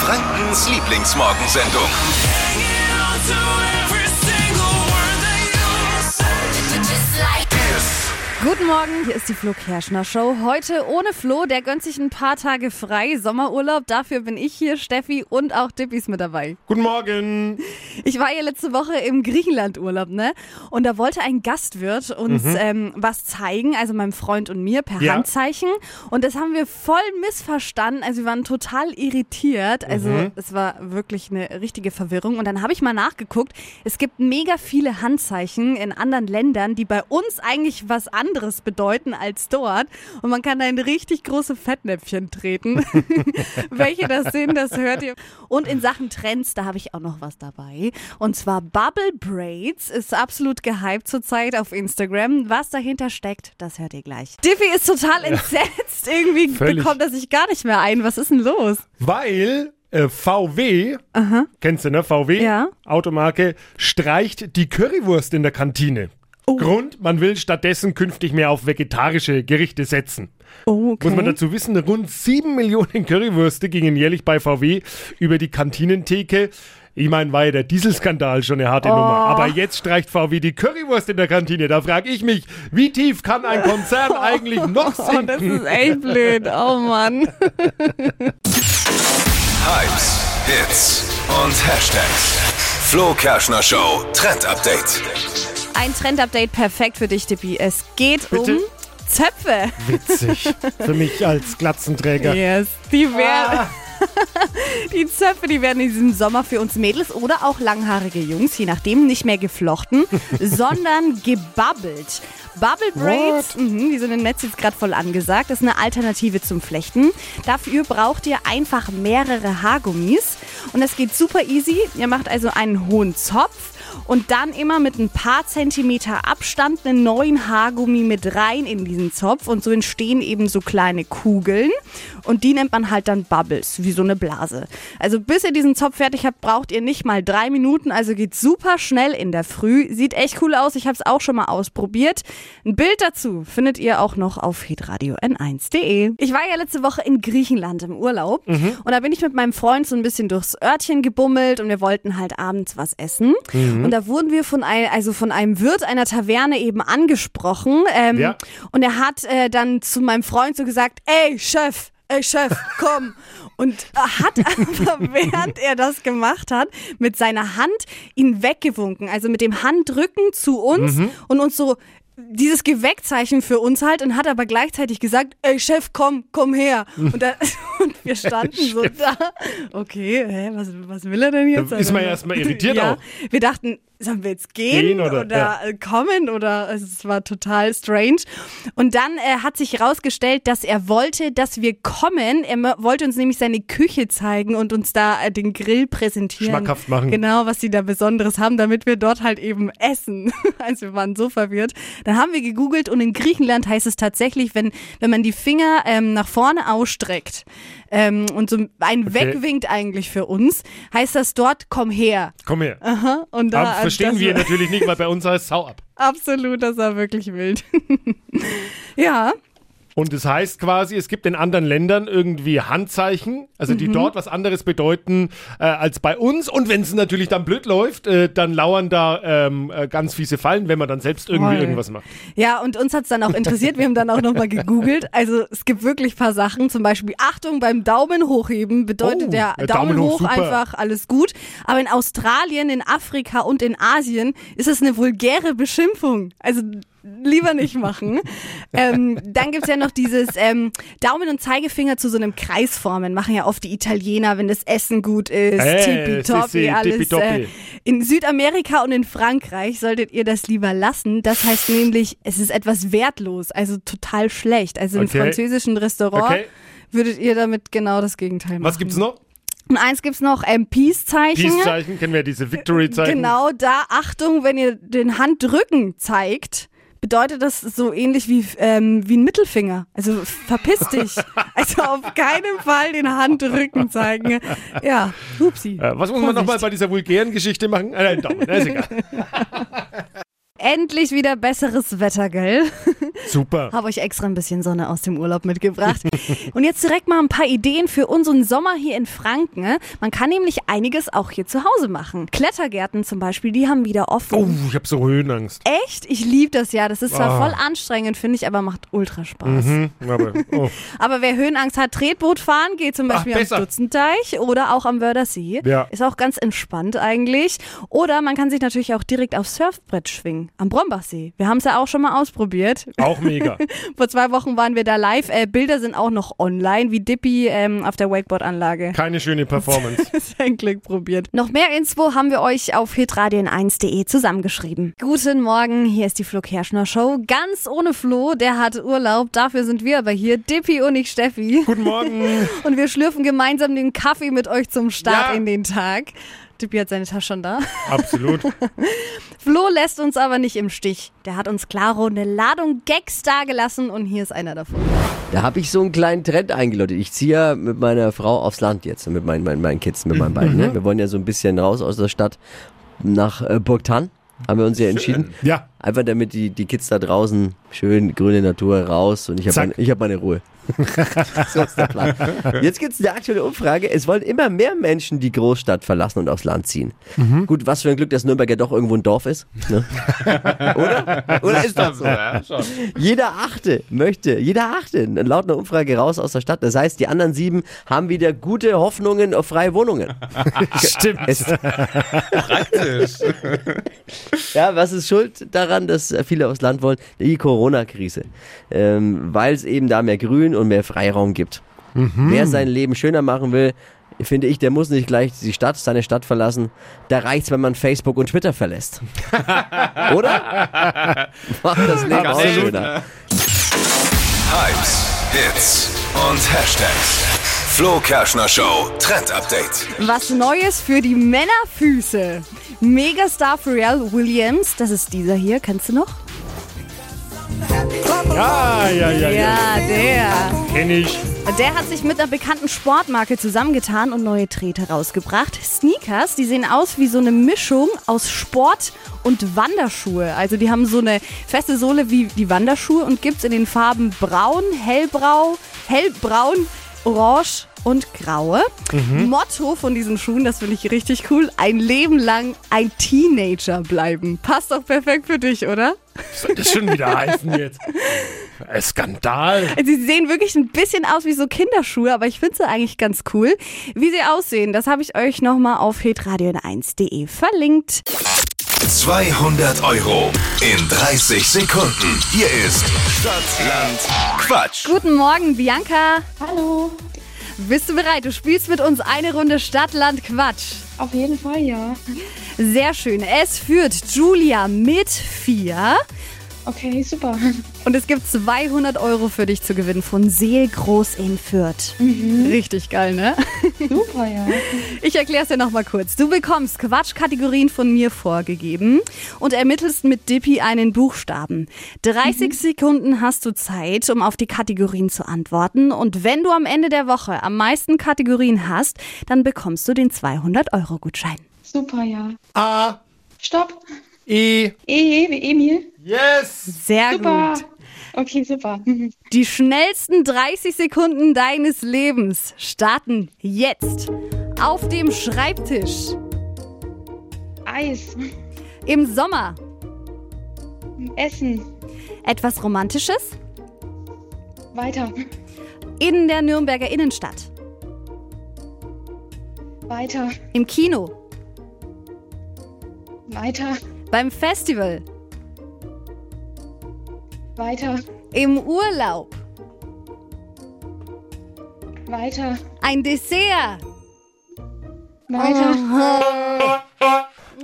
Frankens Lieblingsmorgensendung. Guten Morgen, hier ist die Flo Kerschner Show. Heute ohne Flo, der gönnt sich ein paar Tage frei, Sommerurlaub. Dafür bin ich hier, Steffi und auch Dippis mit dabei. Guten Morgen. Ich war ja letzte Woche im Griechenland-Urlaub, ne? Und da wollte ein Gastwirt uns ähm, was zeigen, also meinem Freund und mir per Ja. Handzeichen. Und das haben wir voll missverstanden. Also wir waren total irritiert. Also es war wirklich eine richtige Verwirrung. Und dann habe ich mal nachgeguckt. Es gibt mega viele Handzeichen in anderen Ländern, die bei uns eigentlich was anderes bedeuten als dort. Und man kann da in richtig große Fettnäpfchen treten. Welche das sind, das hört ihr. Und in Sachen Trends, da habe ich auch noch was dabei. Und zwar Bubble Braids ist absolut gehypt zurzeit auf Instagram. Was dahinter steckt, das hört ihr gleich. Diffie ist total entsetzt. Irgendwie Völlig. bekommt er sich gar nicht mehr ein. Was ist denn los? Weil äh, VW, kennst du, ne? VW, Ja. Automarke, streicht die Currywurst in der Kantine. Oh. Grund, man will stattdessen künftig mehr auf vegetarische Gerichte setzen. Oh, okay. Muss man dazu wissen, rund 7 Millionen Currywürste gingen jährlich bei VW über die Kantinentheke. Ich meine, war ja der Dieselskandal schon eine harte Oh. Nummer. Aber jetzt streicht VW die Currywurst in der Kantine. Da frage ich mich, wie tief kann ein Konzern eigentlich noch Oh, das sinken? ist echt blöd. Oh Mann. Hypes, Hits und Hashtags. Flo Kerschner Show Trend Update. Ein Trend-Update perfekt für dich, Dippi. Es geht Bitte? um Zöpfe. Witzig. Für mich als Glatzenträger. Yes. Die werden. Die Zöpfe, die werden in diesem Sommer für uns Mädels oder auch langhaarige Jungs, je nachdem, nicht mehr geflochten, sondern gebabbelt. Bubble Braids, mhm, die sind im Netz jetzt gerade voll angesagt. Das ist eine Alternative zum Flechten. Dafür braucht ihr einfach mehrere Haargummis. Und das geht super easy. Ihr macht also einen hohen Zopf und dann immer mit ein paar Zentimeter Abstand einen neuen Haargummi mit rein in diesen Zopf und so entstehen eben so kleine Kugeln und die nennt man halt dann Bubbles, wie so eine Blase. Also bis ihr diesen Zopf fertig habt, braucht ihr nicht mal drei Minuten, also geht super schnell in der Früh. Sieht echt cool aus, ich habe es auch schon mal ausprobiert. Ein Bild dazu findet ihr auch noch auf hitradio n1.de. Ich war ja letzte Woche in Griechenland im Urlaub und da bin ich mit meinem Freund so ein bisschen durchs Örtchen gebummelt und wir wollten halt abends was essen. Und da wurden wir von, ein, also von einem Wirt einer Taverne eben angesprochen. Ähm, Ja. Und er hat äh, dann zu meinem Freund so gesagt, ey Chef, ey Chef, komm. Und hat aber, während er das gemacht hat, mit seiner Hand ihn weggewunken. Also mit dem Handrücken zu uns und uns so dieses Geweckzeichen für uns halt und hat aber gleichzeitig gesagt, ey Chef, komm, komm her. Und, da, und wir standen so da. Okay, hä, was, was will er denn jetzt? Da ist man ja erstmal irritiert ja, auch. Wir dachten, sollen wir jetzt gehen, Gehen oder- ja. äh, kommen oder also es war total strange. Und dann äh, hat sich herausgestellt, dass er wollte, dass wir kommen. Er wollte uns nämlich seine Küche zeigen und uns da äh, den Grill präsentieren. Schmackhaft machen. Genau, was sie da Besonderes haben, damit wir dort halt eben essen. Also wir waren so verwirrt. Dann haben wir gegoogelt und in Griechenland heißt es tatsächlich, wenn, wenn man die Finger ähm, nach vorne ausstreckt ähm, und so ein Okay. wegwinkt eigentlich für uns, heißt das dort, komm her. Komm her. Aha, und da, Aber verstehen das wir natürlich nicht, weil bei uns heißt Sau ab. Absolut, das war wirklich wild. ja, Und das heißt quasi, es gibt in anderen Ländern irgendwie Handzeichen, also Mhm. die dort was anderes bedeuten äh, als bei uns. Und wenn es natürlich dann blöd läuft, äh, dann lauern da ähm, äh, ganz fiese Fallen, wenn man dann selbst irgendwie Voll. irgendwas macht. ja, und uns hat's dann auch interessiert. Wir haben dann auch nochmal gegoogelt. Also es gibt wirklich paar Sachen. Zum Beispiel Achtung beim Daumen hochheben bedeutet Oh, der Daumen, Daumen hoch, hoch einfach alles gut. Aber in Australien, in Afrika und in Asien ist es eine vulgäre Beschimpfung. Also lieber nicht machen. ähm, dann gibt's ja noch dieses ähm, Daumen und Zeigefinger zu so einem Kreis formen. Machen ja oft die Italiener, wenn das Essen gut ist. Äh, tippitoppi, alles. tippitoppi. Äh, in Südamerika und in Frankreich solltet ihr das lieber lassen. Das heißt nämlich, es ist etwas wertlos, also total schlecht. Also im Okay. französischen Restaurant Okay. würdet ihr damit genau das Gegenteil machen. Was gibt's noch? Und eins gibt's noch, ähm, Peace-Zeichen. Peace-Zeichen, kennen wir diese Victory-Zeichen. Genau, da Achtung, wenn ihr den Handrücken zeigt, bedeutet das so ähnlich wie, ähm, wie ein Mittelfinger. Also verpiss dich. also auf keinen Fall den Handrücken zeigen. Ja, hupsi. Äh, was muss man Vorsicht. nochmal bei dieser vulgären Geschichte machen? Äh, nein, Daumen, ist egal. Endlich wieder besseres Wetter, gell? Super. Habe euch extra ein bisschen Sonne aus dem Urlaub mitgebracht. Und jetzt direkt mal ein paar Ideen für unseren Sommer hier in Franken. ne? Man kann nämlich einiges auch hier zu Hause machen. Klettergärten zum Beispiel, die haben wieder offen. Oh, ich habe so Höhenangst. Echt? Ich liebe das ja. Das ist zwar Ah. voll anstrengend, finde ich, aber macht ultra Spaß. Hm, aber, oh. Aber wer Höhenangst hat, Tretboot fahren, geht zum Beispiel am besser. Dutzendeich oder auch am Wördersee. Ja. Ist auch ganz entspannt eigentlich. Oder man kann sich natürlich auch direkt aufs Surfbrett schwingen am Brombachsee. Wir haben es ja auch schon mal ausprobiert. Auch mega. Vor zwei Wochen waren wir da live. Äh, Bilder sind auch noch online, wie Dippy ähm, auf der Wakeboard-Anlage. Keine schöne Performance. Sein Glück probiert. Noch mehr Info haben wir euch auf hitradion1.de zusammengeschrieben. Guten Morgen, hier ist die Flo Kerschner Show. Ganz ohne Flo, der hat Urlaub. Dafür sind wir aber hier, Dippy und ich, Steffi. Guten Morgen. Und wir schlürfen gemeinsam den Kaffee mit euch zum Start Ja. in den Tag. Dippy hat seine Tasche schon da. Absolut. Flo lässt uns aber nicht im Stich. Der hat uns klaro eine Ladung Gags dagelassen und hier ist einer davon. Da habe ich so einen kleinen Trend eingeläutet. Ich ziehe ja mit meiner Frau aufs Land jetzt, mit meinen, meinen, meinen Kids, mit meinen beiden. Ne? Wir wollen ja so ein bisschen raus aus der Stadt nach äh, Burgtan. Haben wir uns ja entschieden. Ja, Einfach damit die, die Kids da draußen schön grüne Natur raus und ich habe meine, ich hab meine Ruhe. so ist der Plan. Jetzt gibt es eine aktuelle Umfrage. Es wollen immer mehr Menschen die Großstadt verlassen und aufs Land ziehen. Gut, was für ein Glück, dass Nürnberg ja doch irgendwo ein Dorf ist. Ne? Oder? Oder ist das so? Jeder Achte möchte, jeder Achte, laut einer Umfrage raus aus der Stadt. Das heißt, die anderen sieben haben wieder gute Hoffnungen auf freie Wohnungen. stimmt. Es, Praktisch. ja, was ist schuld daran, dass viele aufs Land wollen? Die Corona-Krise. Ähm, Weil es eben da mehr Grün und mehr Freiraum gibt. Wer sein Leben schöner machen will, finde ich, der muss nicht gleich die Stadt, seine Stadt verlassen. Da reicht's, wenn man Facebook und Twitter verlässt. Oder? Macht das Leben auch schöner. Hypes, Hits und Hashtags. Flo Kerschner Show Trend Update. Was Neues für die Männerfüße. Megastar Pharrell Williams, das ist dieser hier, kennst du noch? Ja, ja, ja, ja. Ja, der. Kenn ich. Der hat sich mit einer bekannten Sportmarke zusammengetan und neue Treter rausgebracht. Sneakers, die sehen aus wie so eine Mischung aus Sport und Wanderschuhe. Also die haben so eine feste Sohle wie die Wanderschuhe und gibt's in den Farben braun, hellbrau, hellbraun, orange und graue. Motto von diesen Schuhen, das finde ich richtig cool, ein Leben lang ein Teenager bleiben. Passt doch perfekt für dich, oder? Was soll das schon wieder heißen jetzt? Ein Skandal. Sie sehen wirklich ein bisschen aus wie so Kinderschuhe, aber ich finde sie eigentlich ganz cool. Wie sie aussehen, das habe ich euch nochmal auf hitradion1.de verlinkt. 200 Euro in 30 Sekunden. Hier ist Stadtland Quatsch. Guten Morgen, Bianca. Hallo. Bist du bereit? Du spielst mit uns eine Runde Stadtland Quatsch. Auf jeden Fall, ja. Sehr schön. Es führt Julia mit vier. Okay, super. Und es gibt 200 Euro für dich zu gewinnen von Seelgroß in Fürth. Richtig geil, ne? Super, ja. Ich erkläre es dir nochmal kurz. Du bekommst Quatschkategorien von mir vorgegeben und ermittelst mit Dippy einen Buchstaben. 30 Sekunden hast du Zeit, um auf die Kategorien zu antworten. Und wenn du am Ende der Woche am meisten Kategorien hast, dann bekommst du den 200-Euro-Gutschein. Super, ja. A, Stopp. E, E wie Emil. yes. Sehr Super. gut. Okay, super. Die schnellsten 30 Sekunden deines Lebens starten jetzt. Auf dem Schreibtisch. Eis. Im Sommer. Essen. Etwas Romantisches. Weiter. In der Nürnberger Innenstadt. Weiter. Im Kino. Weiter. Beim Festival. Weiter. Im Urlaub. Weiter. Ein Dessert. Weiter.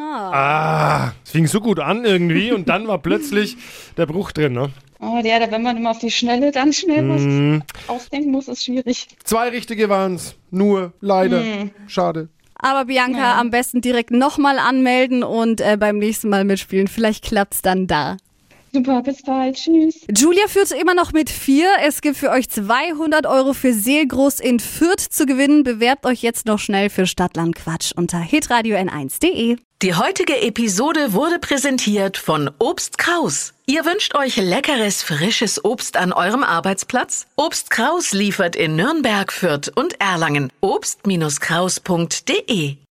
Ah, es fing so gut an irgendwie und dann war plötzlich der Bruch drin, ne? Oh, ja, da, wenn man immer auf die Schnelle dann schnell Mhm. was ausdenken muss, ist schwierig. Zwei richtige waren's. Nur, leider. Schade. Aber Bianca, am besten direkt nochmal anmelden und äh, beim nächsten Mal mitspielen. Vielleicht klappt's dann da. Super, bis bald. Tschüss. Julia führt immer noch mit vier. Es gibt für euch 200 Euro für Seelgroß in Fürth zu gewinnen. Bewerbt euch jetzt noch schnell für Stadtland Quatsch unter hitradio n1.de. Die heutige Episode wurde präsentiert von Obst Kraus. Ihr wünscht euch leckeres, frisches Obst an eurem Arbeitsplatz? Obst Kraus liefert in Nürnberg, Fürth und Erlangen. Obst-Kraus.de